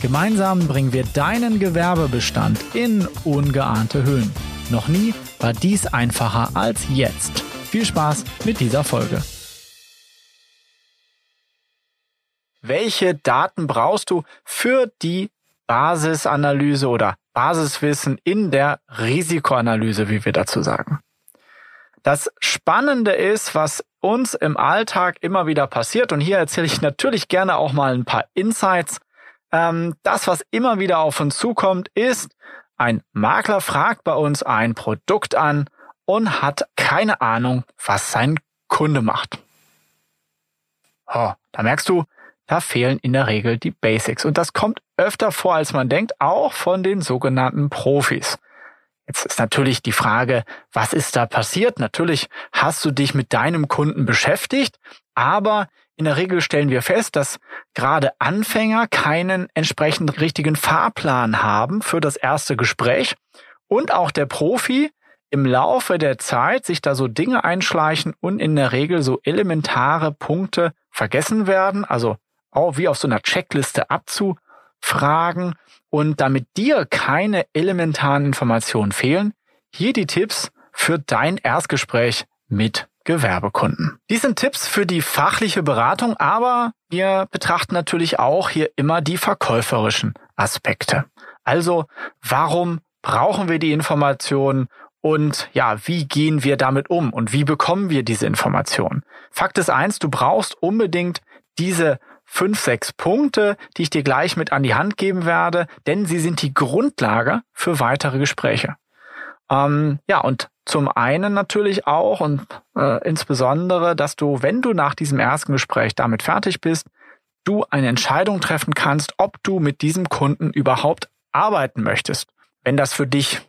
Gemeinsam bringen wir deinen Gewerbebestand in ungeahnte Höhen. Noch nie war dies einfacher als jetzt. Viel Spaß mit dieser Folge. Welche Daten brauchst du für die Basisanalyse oder Basiswissen in der Risikoanalyse, wie wir dazu sagen? Das Spannende ist, was uns im Alltag immer wieder passiert, und hier erzähle ich natürlich gerne auch mal ein paar Insights, ähm, das, was immer wieder auf uns zukommt, ist, ein Makler fragt bei uns ein Produkt an und hat keine Ahnung, was sein Kunde macht. Oh, da merkst du, da fehlen in der Regel die Basics. Und das kommt öfter vor, als man denkt, auch von den sogenannten Profis. Jetzt ist natürlich die Frage, was ist da passiert? Natürlich hast du dich mit deinem Kunden beschäftigt, aber in der Regel stellen wir fest, dass gerade Anfänger keinen entsprechend richtigen Fahrplan haben für das erste Gespräch. Und auch der Profi im Laufe der Zeit sich da so Dinge einschleichen und in der Regel so elementare Punkte vergessen werden, also auch wie auf so einer Checkliste abzufragen und damit dir keine elementaren Informationen fehlen, hier die Tipps für dein Erstgespräch mit Gewerbekunden. Dies sind Tipps für die fachliche Beratung, aber wir betrachten natürlich auch hier immer die verkäuferischen Aspekte. Also, warum brauchen wir die Informationen und ja, wie gehen wir damit um und wie bekommen wir diese Informationen? Fakt ist eins, du brauchst unbedingt diese fünf, sechs Punkte, die ich dir gleich mit an die Hand geben werde, denn sie sind die Grundlage für weitere Gespräche. Ähm, ja, und zum einen natürlich auch und äh, insbesondere, dass du, wenn du nach diesem ersten Gespräch damit fertig bist, du eine Entscheidung treffen kannst, ob du mit diesem Kunden überhaupt arbeiten möchtest. Wenn das für dich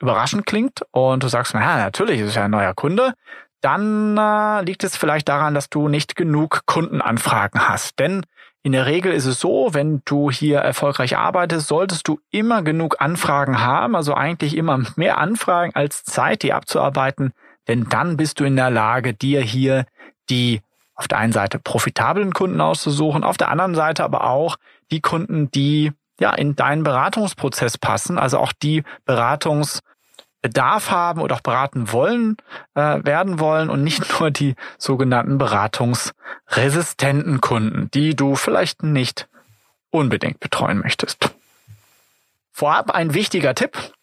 überraschend klingt und du sagst, naja, natürlich ist es ja ein neuer Kunde, dann äh, liegt es vielleicht daran, dass du nicht genug Kundenanfragen hast. Denn in der Regel ist es so, wenn du hier erfolgreich arbeitest, solltest du immer genug Anfragen haben, also eigentlich immer mehr Anfragen als Zeit, die abzuarbeiten, denn dann bist du in der Lage, dir hier die auf der einen Seite profitablen Kunden auszusuchen, auf der anderen Seite aber auch die Kunden, die ja in deinen Beratungsprozess passen, also auch die Beratungs Bedarf haben oder auch beraten wollen, äh, werden wollen und nicht nur die sogenannten beratungsresistenten Kunden, die du vielleicht nicht unbedingt betreuen möchtest. Vorab ein wichtiger Tipp.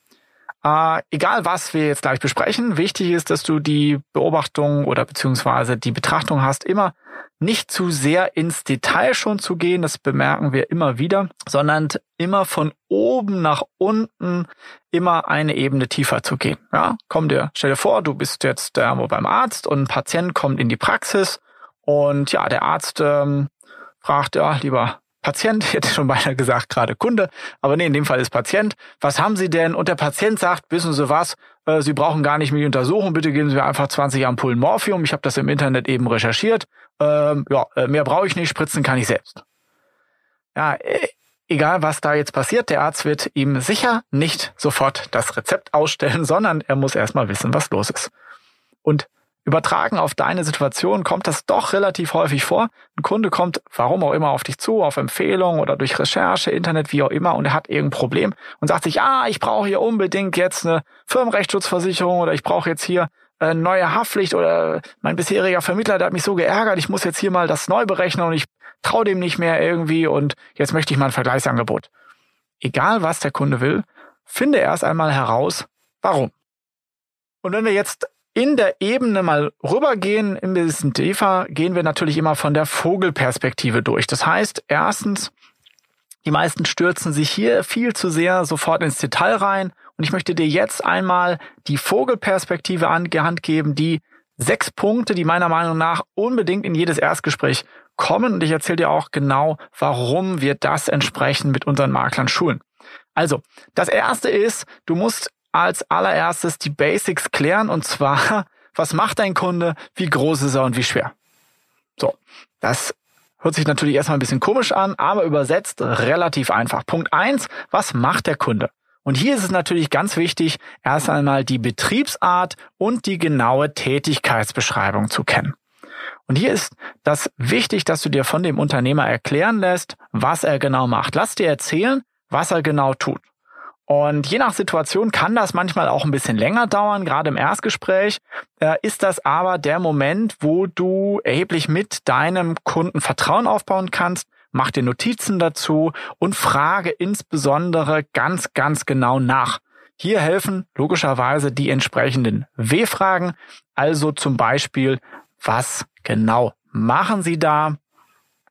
Äh, egal was wir jetzt gleich besprechen, wichtig ist, dass du die Beobachtung oder beziehungsweise die Betrachtung hast, immer nicht zu sehr ins Detail schon zu gehen, das bemerken wir immer wieder, sondern immer von oben nach unten immer eine Ebene tiefer zu gehen. Ja, komm dir, stell dir vor, du bist jetzt irgendwo beim Arzt und ein Patient kommt in die Praxis und ja, der Arzt ähm, fragt, ja, lieber Patient, ich hätte schon beinahe gesagt, gerade Kunde, aber nee, in dem Fall ist Patient. Was haben Sie denn? Und der Patient sagt, wissen Sie was, äh, Sie brauchen gar nicht mich untersuchen, bitte geben Sie mir einfach 20 Ampullen Morphium. Ich habe das im Internet eben recherchiert. Ähm, ja, äh, mehr brauche ich nicht, spritzen kann ich selbst. Ja, äh, egal was da jetzt passiert, der Arzt wird ihm sicher nicht sofort das Rezept ausstellen, sondern er muss erstmal wissen, was los ist. Und Übertragen auf deine Situation kommt das doch relativ häufig vor. Ein Kunde kommt, warum auch immer, auf dich zu, auf Empfehlung oder durch Recherche, Internet, wie auch immer, und er hat irgendein Problem und sagt sich, ah, ich brauche hier unbedingt jetzt eine Firmenrechtsschutzversicherung oder ich brauche jetzt hier eine neue Haftpflicht oder mein bisheriger Vermittler, der hat mich so geärgert, ich muss jetzt hier mal das neu berechnen und ich traue dem nicht mehr irgendwie und jetzt möchte ich mal ein Vergleichsangebot. Egal was der Kunde will, finde erst einmal heraus, warum. Und wenn wir jetzt in der Ebene mal rübergehen, ein bisschen tiefer, gehen wir natürlich immer von der Vogelperspektive durch. Das heißt, erstens, die meisten stürzen sich hier viel zu sehr sofort ins Detail rein. Und ich möchte dir jetzt einmal die Vogelperspektive an die Hand geben, die sechs Punkte, die meiner Meinung nach unbedingt in jedes Erstgespräch kommen. Und ich erzähle dir auch genau, warum wir das entsprechend mit unseren Maklern schulen. Also, das erste ist, du musst als allererstes die Basics klären und zwar, was macht dein Kunde, wie groß ist er und wie schwer. So, das hört sich natürlich erstmal ein bisschen komisch an, aber übersetzt relativ einfach. Punkt eins: was macht der Kunde? Und hier ist es natürlich ganz wichtig, erst einmal die Betriebsart und die genaue Tätigkeitsbeschreibung zu kennen. Und hier ist das wichtig, dass du dir von dem Unternehmer erklären lässt, was er genau macht. Lass dir erzählen, was er genau tut. Und je nach Situation kann das manchmal auch ein bisschen länger dauern. Gerade im Erstgespräch äh, ist das aber der Moment, wo du erheblich mit deinem Kunden Vertrauen aufbauen kannst. Mach dir Notizen dazu und frage insbesondere ganz, ganz genau nach. Hier helfen logischerweise die entsprechenden W-Fragen. Also zum Beispiel, was genau machen Sie da?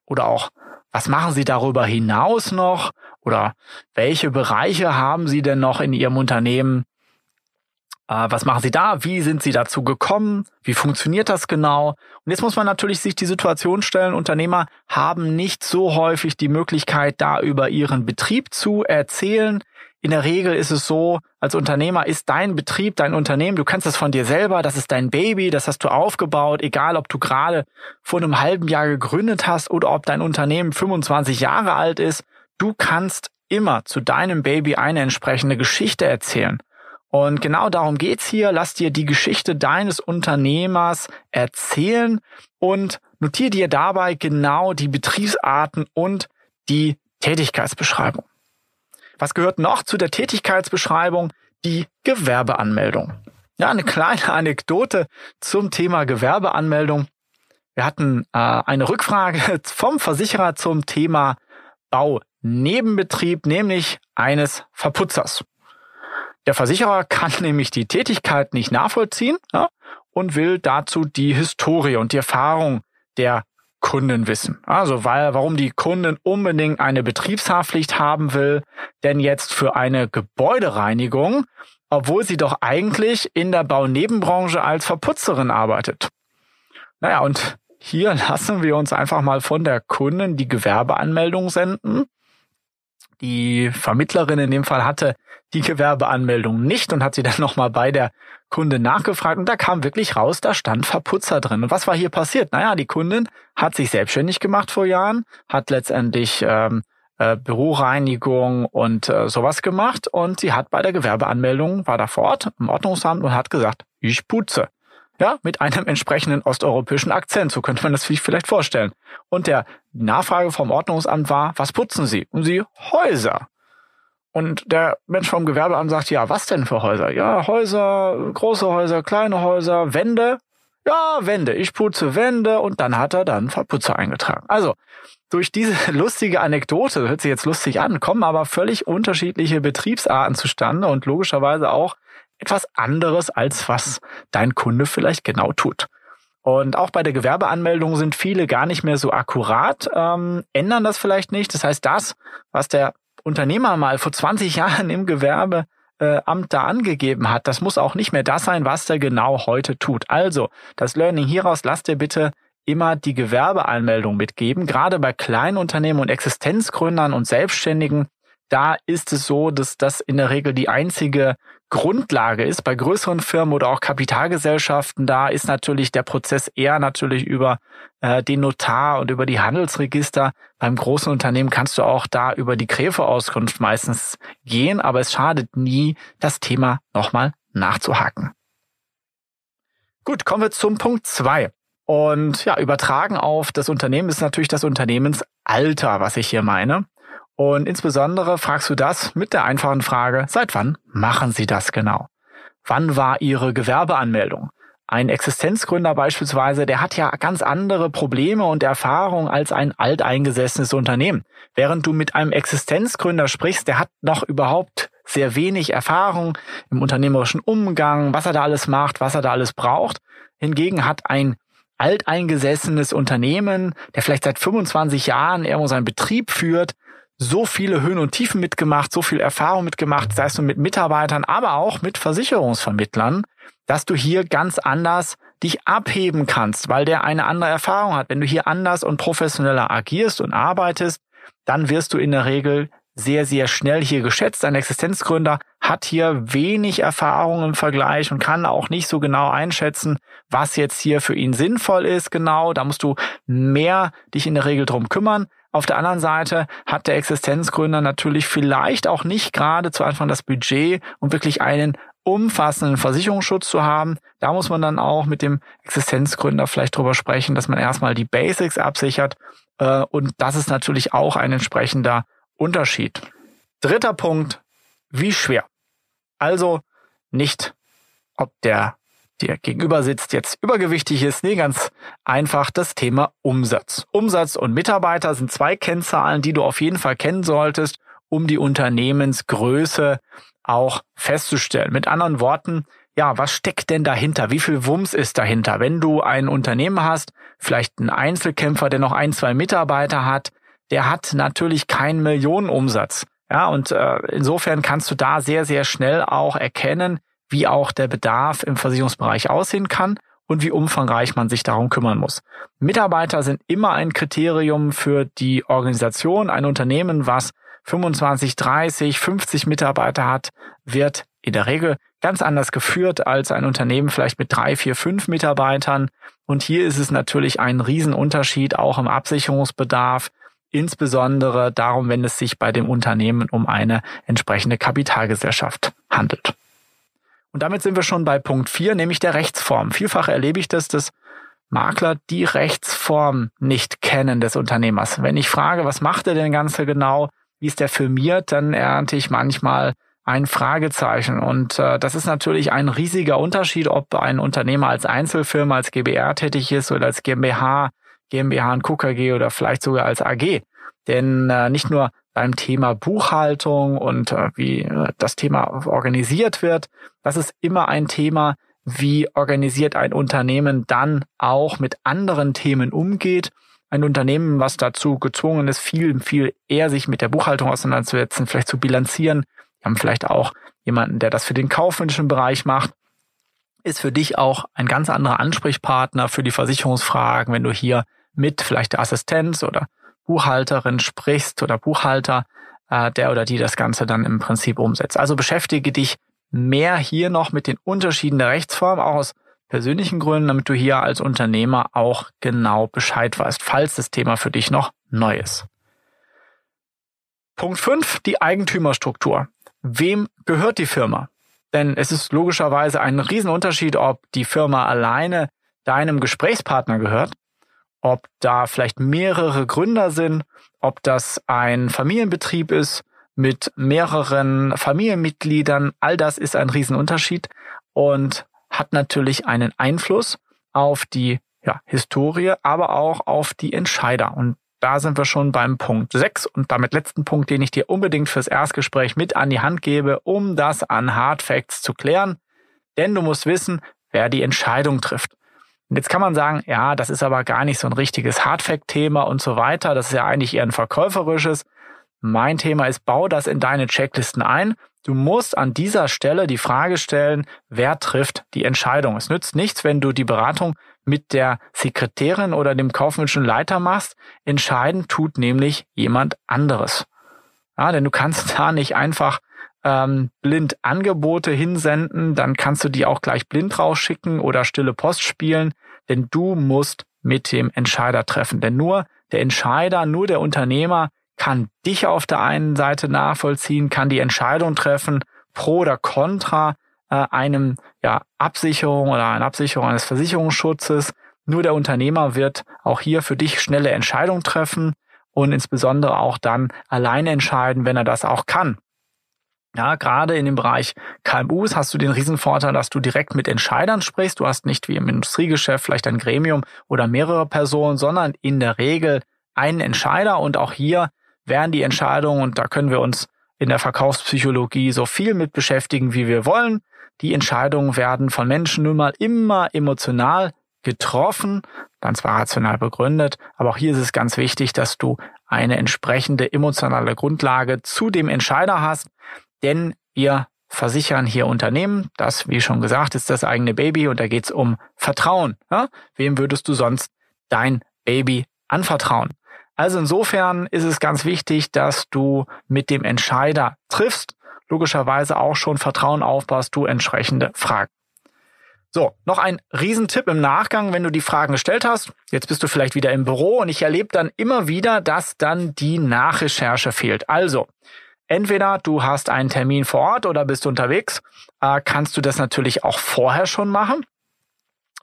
Oder auch, was machen Sie darüber hinaus noch? Oder welche Bereiche haben Sie denn noch in Ihrem Unternehmen? Äh, was machen Sie da? Wie sind Sie dazu gekommen? Wie funktioniert das genau? Und jetzt muss man natürlich sich die Situation stellen, Unternehmer haben nicht so häufig die Möglichkeit, da über ihren Betrieb zu erzählen. In der Regel ist es so, als Unternehmer ist dein Betrieb, dein Unternehmen, du kennst das von dir selber, das ist dein Baby, das hast du aufgebaut, egal ob du gerade vor einem halben Jahr gegründet hast oder ob dein Unternehmen 25 Jahre alt ist Du kannst immer zu deinem Baby eine entsprechende Geschichte erzählen. Und genau darum geht's hier. Lass dir die Geschichte deines Unternehmers erzählen und notiere dir dabei genau die Betriebsarten und die Tätigkeitsbeschreibung. Was gehört noch zu der Tätigkeitsbeschreibung? Die Gewerbeanmeldung. Ja, eine kleine Anekdote zum Thema Gewerbeanmeldung. Wir hatten äh, eine Rückfrage vom Versicherer zum Thema Bau Nebenbetrieb, nämlich eines Verputzers. Der Versicherer kann nämlich die Tätigkeit nicht nachvollziehen ja, und will dazu die Historie und die Erfahrung der Kunden wissen. Also weil, warum die Kunden unbedingt eine Betriebshaftpflicht haben will, denn jetzt für eine Gebäudereinigung, obwohl sie doch eigentlich in der Baunebenbranche als Verputzerin arbeitet. Naja, und hier lassen wir uns einfach mal von der Kunden die Gewerbeanmeldung senden die Vermittlerin in dem Fall hatte die Gewerbeanmeldung nicht und hat sie dann nochmal bei der Kunde nachgefragt und da kam wirklich raus, da stand Verputzer drin. Und was war hier passiert? Naja, die Kundin hat sich selbstständig gemacht vor Jahren, hat letztendlich ähm, äh, Büroreinigung und äh, sowas gemacht und sie hat bei der Gewerbeanmeldung, war da vor Ort im Ordnungsamt und hat gesagt, ich putze. Ja, mit einem entsprechenden osteuropäischen Akzent. So könnte man das sich vielleicht vorstellen. Und der Nachfrage vom Ordnungsamt war, was putzen Sie? Und sie, Häuser. Und der Mensch vom Gewerbeamt sagt, ja, was denn für Häuser? Ja, Häuser, große Häuser, kleine Häuser, Wände. Ja, Wände. Ich putze Wände und dann hat er dann Verputzer eingetragen. Also, durch diese lustige Anekdote, hört sich jetzt lustig an, kommen aber völlig unterschiedliche Betriebsarten zustande und logischerweise auch etwas anderes, als was dein Kunde vielleicht genau tut. Und auch bei der Gewerbeanmeldung sind viele gar nicht mehr so akkurat, ähm, ändern das vielleicht nicht. Das heißt, das, was der Unternehmer mal vor 20 Jahren im Gewerbeamt da angegeben hat, das muss auch nicht mehr das sein, was der genau heute tut. Also, das Learning hieraus, lasst dir bitte immer die Gewerbeanmeldung mitgeben. Gerade bei kleinen Unternehmen und Existenzgründern und Selbstständigen da ist es so, dass das in der Regel die einzige Grundlage ist. Bei größeren Firmen oder auch Kapitalgesellschaften, da ist natürlich der Prozess eher natürlich über äh, den Notar und über die Handelsregister. Beim großen Unternehmen kannst du auch da über die Gräfeauskunft meistens gehen, aber es schadet nie, das Thema nochmal nachzuhaken. Gut, kommen wir zum Punkt zwei. Und ja, übertragen auf das Unternehmen ist natürlich das Unternehmensalter, was ich hier meine. Und insbesondere fragst du das mit der einfachen Frage, seit wann machen Sie das genau? Wann war Ihre Gewerbeanmeldung? Ein Existenzgründer beispielsweise, der hat ja ganz andere Probleme und Erfahrungen als ein alteingesessenes Unternehmen. Während du mit einem Existenzgründer sprichst, der hat noch überhaupt sehr wenig Erfahrung im unternehmerischen Umgang, was er da alles macht, was er da alles braucht. Hingegen hat ein alteingesessenes Unternehmen, der vielleicht seit 25 Jahren irgendwo seinen Betrieb führt, so viele Höhen und Tiefen mitgemacht, so viel Erfahrung mitgemacht, sei es nur mit Mitarbeitern, aber auch mit Versicherungsvermittlern, dass du hier ganz anders dich abheben kannst, weil der eine andere Erfahrung hat. Wenn du hier anders und professioneller agierst und arbeitest, dann wirst du in der Regel sehr, sehr schnell hier geschätzt. Ein Existenzgründer hat hier wenig Erfahrung im Vergleich und kann auch nicht so genau einschätzen, was jetzt hier für ihn sinnvoll ist. Genau, da musst du mehr dich in der Regel drum kümmern. Auf der anderen Seite hat der Existenzgründer natürlich vielleicht auch nicht gerade zu Anfang das Budget, um wirklich einen umfassenden Versicherungsschutz zu haben. Da muss man dann auch mit dem Existenzgründer vielleicht drüber sprechen, dass man erstmal die Basics absichert. Äh, und das ist natürlich auch ein entsprechender Unterschied. Dritter Punkt, wie schwer. Also nicht, ob der der gegenüber sitzt, jetzt übergewichtig ist. Nee, ganz einfach das Thema Umsatz. Umsatz und Mitarbeiter sind zwei Kennzahlen, die du auf jeden Fall kennen solltest, um die Unternehmensgröße auch festzustellen. Mit anderen Worten, ja, was steckt denn dahinter? Wie viel Wumms ist dahinter? Wenn du ein Unternehmen hast, vielleicht einen Einzelkämpfer, der noch ein, zwei Mitarbeiter hat, der hat natürlich keinen Millionenumsatz. Ja, und äh, insofern kannst du da sehr, sehr schnell auch erkennen, wie auch der Bedarf im Versicherungsbereich aussehen kann und wie umfangreich man sich darum kümmern muss. Mitarbeiter sind immer ein Kriterium für die Organisation. Ein Unternehmen, was 25, 30, 50 Mitarbeiter hat, wird in der Regel ganz anders geführt als ein Unternehmen vielleicht mit drei, vier, fünf Mitarbeitern. Und hier ist es natürlich ein Riesenunterschied auch im Absicherungsbedarf, insbesondere darum, wenn es sich bei dem Unternehmen um eine entsprechende Kapitalgesellschaft handelt. Und damit sind wir schon bei Punkt 4, nämlich der Rechtsform. Vielfach erlebe ich das, dass Makler die Rechtsform nicht kennen des Unternehmers. Wenn ich frage, was macht er denn Ganze genau, wie ist der firmiert, dann ernte ich manchmal ein Fragezeichen. Und äh, das ist natürlich ein riesiger Unterschied, ob ein Unternehmer als Einzelfirma, als GBR tätig ist oder als GmbH, GmbH und KKG oder vielleicht sogar als AG. Denn äh, nicht nur beim Thema Buchhaltung und äh, wie äh, das Thema organisiert wird, das ist immer ein Thema, wie organisiert ein Unternehmen dann auch mit anderen Themen umgeht. Ein Unternehmen, was dazu gezwungen ist, viel, viel eher sich mit der Buchhaltung auseinanderzusetzen, vielleicht zu bilanzieren. Wir haben vielleicht auch jemanden, der das für den kaufmännischen Bereich macht ist für dich auch ein ganz anderer Ansprechpartner für die Versicherungsfragen, wenn du hier mit vielleicht der Assistenz oder Buchhalterin sprichst oder Buchhalter, äh, der oder die das Ganze dann im Prinzip umsetzt. Also beschäftige dich mehr hier noch mit den Unterschieden der Rechtsform, auch aus persönlichen Gründen, damit du hier als Unternehmer auch genau Bescheid weißt, falls das Thema für dich noch neu ist. Punkt 5, die Eigentümerstruktur. Wem gehört die Firma? Denn es ist logischerweise ein Riesenunterschied, ob die Firma alleine deinem Gesprächspartner gehört ob da vielleicht mehrere Gründer sind, ob das ein Familienbetrieb ist mit mehreren Familienmitgliedern. All das ist ein Riesenunterschied und hat natürlich einen Einfluss auf die ja, Historie, aber auch auf die Entscheider. Und da sind wir schon beim Punkt 6 und damit letzten Punkt, den ich dir unbedingt fürs Erstgespräch mit an die Hand gebe, um das an Hard Facts zu klären. Denn du musst wissen, wer die Entscheidung trifft. Und jetzt kann man sagen, ja, das ist aber gar nicht so ein richtiges Hardfact-Thema und so weiter. Das ist ja eigentlich eher ein verkäuferisches. Mein Thema ist, bau das in deine Checklisten ein. Du musst an dieser Stelle die Frage stellen, wer trifft die Entscheidung. Es nützt nichts, wenn du die Beratung mit der Sekretärin oder dem kaufmännischen Leiter machst. Entscheiden tut nämlich jemand anderes. Ja, denn du kannst da nicht einfach ähm, blind Angebote hinsenden, dann kannst du die auch gleich blind rausschicken oder stille Post spielen, denn du musst mit dem Entscheider treffen. Denn nur der Entscheider, nur der Unternehmer kann dich auf der einen Seite nachvollziehen, kann die Entscheidung treffen, pro oder contra äh, einem ja, Absicherung oder einer Absicherung eines Versicherungsschutzes. Nur der Unternehmer wird auch hier für dich schnelle Entscheidungen treffen und insbesondere auch dann alleine entscheiden, wenn er das auch kann. Ja, gerade in dem Bereich KMUs hast du den Riesenvorteil, dass du direkt mit Entscheidern sprichst. Du hast nicht wie im Industriegeschäft vielleicht ein Gremium oder mehrere Personen, sondern in der Regel einen Entscheider. Und auch hier werden die Entscheidungen, und da können wir uns in der Verkaufspsychologie so viel mit beschäftigen, wie wir wollen. Die Entscheidungen werden von Menschen nun mal immer emotional getroffen, dann zwar rational begründet, aber auch hier ist es ganz wichtig, dass du eine entsprechende emotionale Grundlage zu dem Entscheider hast, denn wir versichern hier Unternehmen. Das, wie schon gesagt, ist das eigene Baby und da geht's um Vertrauen. Ja? Wem würdest du sonst dein Baby anvertrauen? Also insofern ist es ganz wichtig, dass du mit dem Entscheider triffst, logischerweise auch schon Vertrauen aufbaust, du entsprechende Fragen. So, noch ein Riesentipp im Nachgang, wenn du die Fragen gestellt hast. Jetzt bist du vielleicht wieder im Büro und ich erlebe dann immer wieder, dass dann die Nachrecherche fehlt. Also, entweder du hast einen Termin vor Ort oder bist unterwegs, äh, kannst du das natürlich auch vorher schon machen.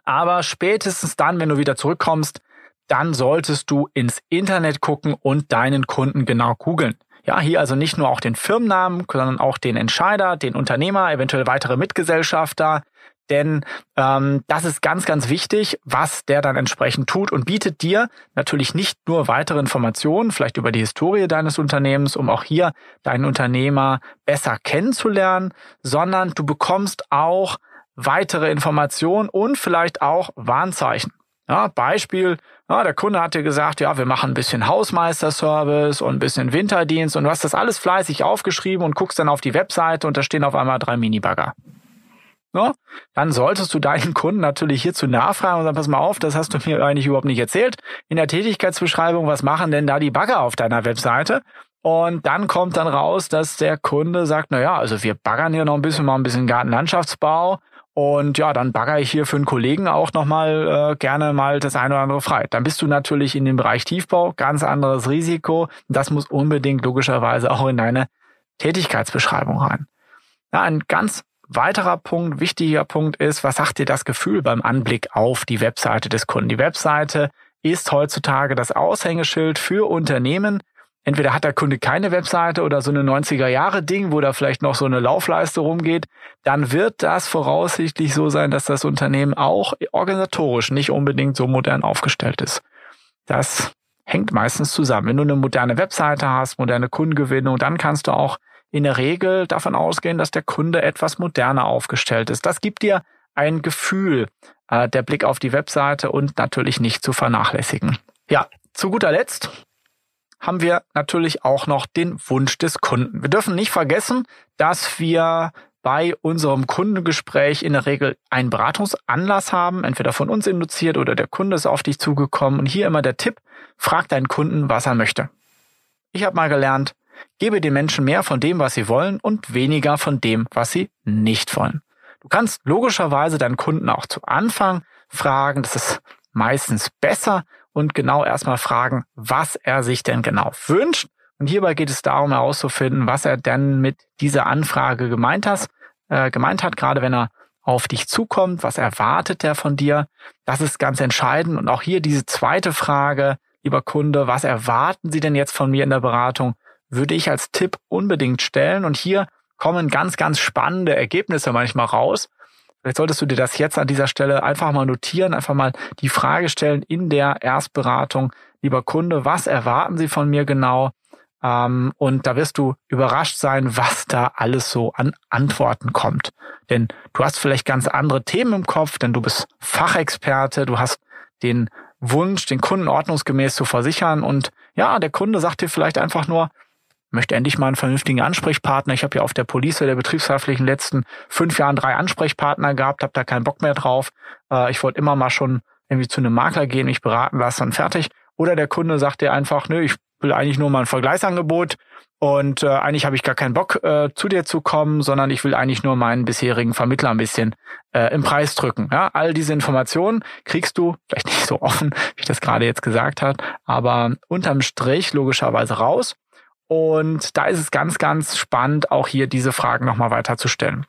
Aber spätestens dann, wenn du wieder zurückkommst, dann solltest du ins Internet gucken und deinen Kunden genau googeln. Ja, hier also nicht nur auch den Firmennamen, sondern auch den Entscheider, den Unternehmer, eventuell weitere Mitgesellschafter, denn ähm, das ist ganz, ganz wichtig, was der dann entsprechend tut und bietet dir natürlich nicht nur weitere Informationen, vielleicht über die Historie deines Unternehmens, um auch hier deinen Unternehmer besser kennenzulernen, sondern du bekommst auch weitere Informationen und vielleicht auch Warnzeichen. Ja, Beispiel, ja, der Kunde hat dir gesagt, ja, wir machen ein bisschen Hausmeisterservice und ein bisschen Winterdienst und du hast das alles fleißig aufgeschrieben und guckst dann auf die Webseite und da stehen auf einmal drei Minibagger. Ja, dann solltest du deinen Kunden natürlich hierzu nachfragen und sagen, pass mal auf, das hast du mir eigentlich überhaupt nicht erzählt. In der Tätigkeitsbeschreibung, was machen denn da die Bagger auf deiner Webseite? Und dann kommt dann raus, dass der Kunde sagt, na ja, also wir baggern hier noch ein bisschen, mal ein bisschen Gartenlandschaftsbau und ja, dann bagger ich hier für einen Kollegen auch nochmal äh, gerne mal das eine oder andere frei. Dann bist du natürlich in dem Bereich Tiefbau, ganz anderes Risiko. Das muss unbedingt logischerweise auch in deine Tätigkeitsbeschreibung rein. Ja, ein ganz weiterer Punkt, wichtiger Punkt ist, was sagt dir das Gefühl beim Anblick auf die Webseite des Kunden? Die Webseite ist heutzutage das Aushängeschild für Unternehmen, entweder hat der Kunde keine Webseite oder so eine 90er Jahre Ding, wo da vielleicht noch so eine Laufleiste rumgeht, dann wird das voraussichtlich so sein, dass das Unternehmen auch organisatorisch nicht unbedingt so modern aufgestellt ist. Das hängt meistens zusammen. Wenn du eine moderne Webseite hast, moderne Kundengewinnung, dann kannst du auch in der Regel davon ausgehen, dass der Kunde etwas moderner aufgestellt ist. Das gibt dir ein Gefühl, äh, der Blick auf die Webseite und natürlich nicht zu vernachlässigen. Ja, zu guter Letzt haben wir natürlich auch noch den Wunsch des Kunden. Wir dürfen nicht vergessen, dass wir bei unserem Kundengespräch in der Regel einen Beratungsanlass haben, entweder von uns induziert oder der Kunde ist auf dich zugekommen. Und hier immer der Tipp, frag deinen Kunden, was er möchte. Ich habe mal gelernt, gebe den Menschen mehr von dem, was sie wollen und weniger von dem, was sie nicht wollen. Du kannst logischerweise deinen Kunden auch zu Anfang fragen, das ist meistens besser und genau erstmal fragen, was er sich denn genau wünscht. Und hierbei geht es darum herauszufinden, was er denn mit dieser Anfrage gemeint hat, äh, gemeint hat, gerade wenn er auf dich zukommt, was erwartet er von dir? Das ist ganz entscheidend. Und auch hier diese zweite Frage, lieber Kunde, was erwarten Sie denn jetzt von mir in der Beratung? Würde ich als Tipp unbedingt stellen. Und hier kommen ganz, ganz spannende Ergebnisse manchmal raus. Vielleicht solltest du dir das jetzt an dieser Stelle einfach mal notieren, einfach mal die Frage stellen in der Erstberatung, lieber Kunde, was erwarten Sie von mir genau? Ähm, und da wirst du überrascht sein, was da alles so an Antworten kommt. Denn du hast vielleicht ganz andere Themen im Kopf, denn du bist Fachexperte, du hast den Wunsch, den Kunden ordnungsgemäß zu versichern und ja, der Kunde sagt dir vielleicht einfach nur, möchte endlich mal einen vernünftigen Ansprechpartner. Ich habe ja auf der Police der betriebshaftlichen letzten fünf Jahren drei Ansprechpartner gehabt, habe da keinen Bock mehr drauf. Äh, ich wollte immer mal schon irgendwie zu einem Makler gehen, mich beraten lassen und fertig. Oder der Kunde sagt dir einfach, nö, ich will eigentlich nur mal ein Vergleichsangebot und äh, eigentlich habe ich gar keinen Bock äh, zu dir zu kommen, sondern ich will eigentlich nur meinen bisherigen Vermittler ein bisschen äh, im Preis drücken. Ja, all diese Informationen kriegst du vielleicht nicht so offen, wie ich das gerade jetzt gesagt habe, aber unterm Strich logischerweise raus. Und da ist es ganz, ganz spannend, auch hier diese Fragen nochmal weiterzustellen.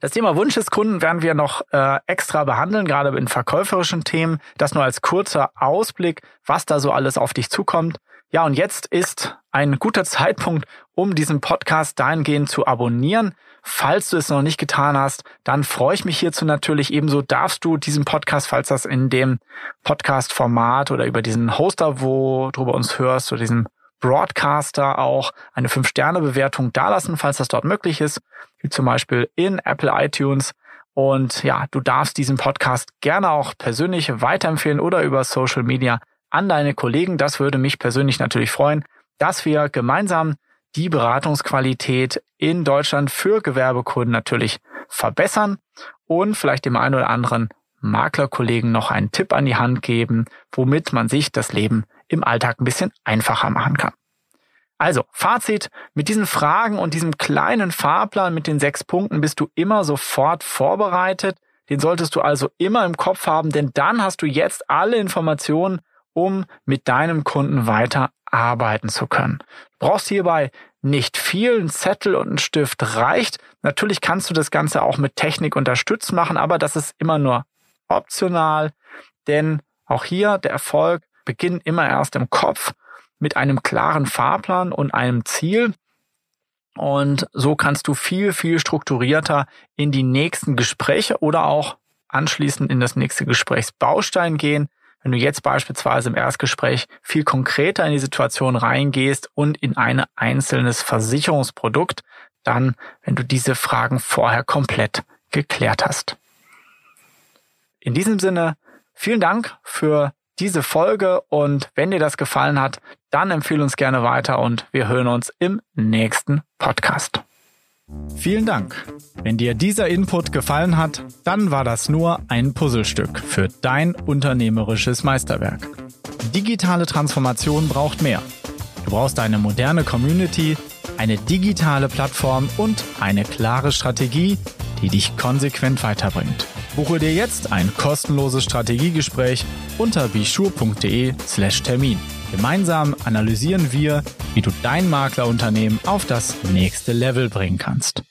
Das Thema Wunsch des Kunden werden wir noch äh, extra behandeln, gerade in verkäuferischen Themen. Das nur als kurzer Ausblick, was da so alles auf dich zukommt. Ja, und jetzt ist ein guter Zeitpunkt, um diesen Podcast dahingehend zu abonnieren. Falls du es noch nicht getan hast, dann freue ich mich hierzu natürlich. Ebenso darfst du diesen Podcast, falls das in dem Podcast-Format oder über diesen Hoster, wo du bei uns hörst, oder diesen Broadcaster auch eine 5-Sterne-Bewertung dalassen, falls das dort möglich ist, wie zum Beispiel in Apple iTunes. Und ja, du darfst diesen Podcast gerne auch persönlich weiterempfehlen oder über Social Media an deine Kollegen. Das würde mich persönlich natürlich freuen, dass wir gemeinsam die Beratungsqualität in Deutschland für Gewerbekunden natürlich verbessern und vielleicht dem einen oder anderen Maklerkollegen noch einen Tipp an die Hand geben, womit man sich das Leben im Alltag ein bisschen einfacher machen kann. Also, Fazit, mit diesen Fragen und diesem kleinen Fahrplan mit den sechs Punkten bist du immer sofort vorbereitet. Den solltest du also immer im Kopf haben, denn dann hast du jetzt alle Informationen, um mit deinem Kunden weiter arbeiten zu können. Du brauchst hierbei nicht viel, ein Zettel und ein Stift reicht. Natürlich kannst du das Ganze auch mit Technik unterstützt machen, aber das ist immer nur optional, denn auch hier der Erfolg beginnt immer erst im Kopf mit einem klaren Fahrplan und einem Ziel. Und so kannst du viel, viel strukturierter in die nächsten Gespräche oder auch anschließend in das nächste Gesprächsbaustein gehen. Wenn du jetzt beispielsweise im Erstgespräch viel konkreter in die Situation reingehst und in ein einzelnes Versicherungsprodukt, dann, wenn du diese Fragen vorher komplett geklärt hast. In diesem Sinne, vielen Dank für diese Folge und wenn dir das gefallen hat, dann empfehle uns gerne weiter und wir hören uns im nächsten Podcast. Vielen Dank. Wenn dir dieser Input gefallen hat, dann war das nur ein Puzzlestück für dein unternehmerisches Meisterwerk. Digitale Transformation braucht mehr. Du brauchst eine moderne Community, eine digitale Plattform und eine klare Strategie, die dich konsequent weiterbringt. Buche dir jetzt ein kostenloses Strategiegespräch unter bischur.de/slash Termin. Gemeinsam analysieren wir, wie du dein Maklerunternehmen auf das nächste Level bringen kannst.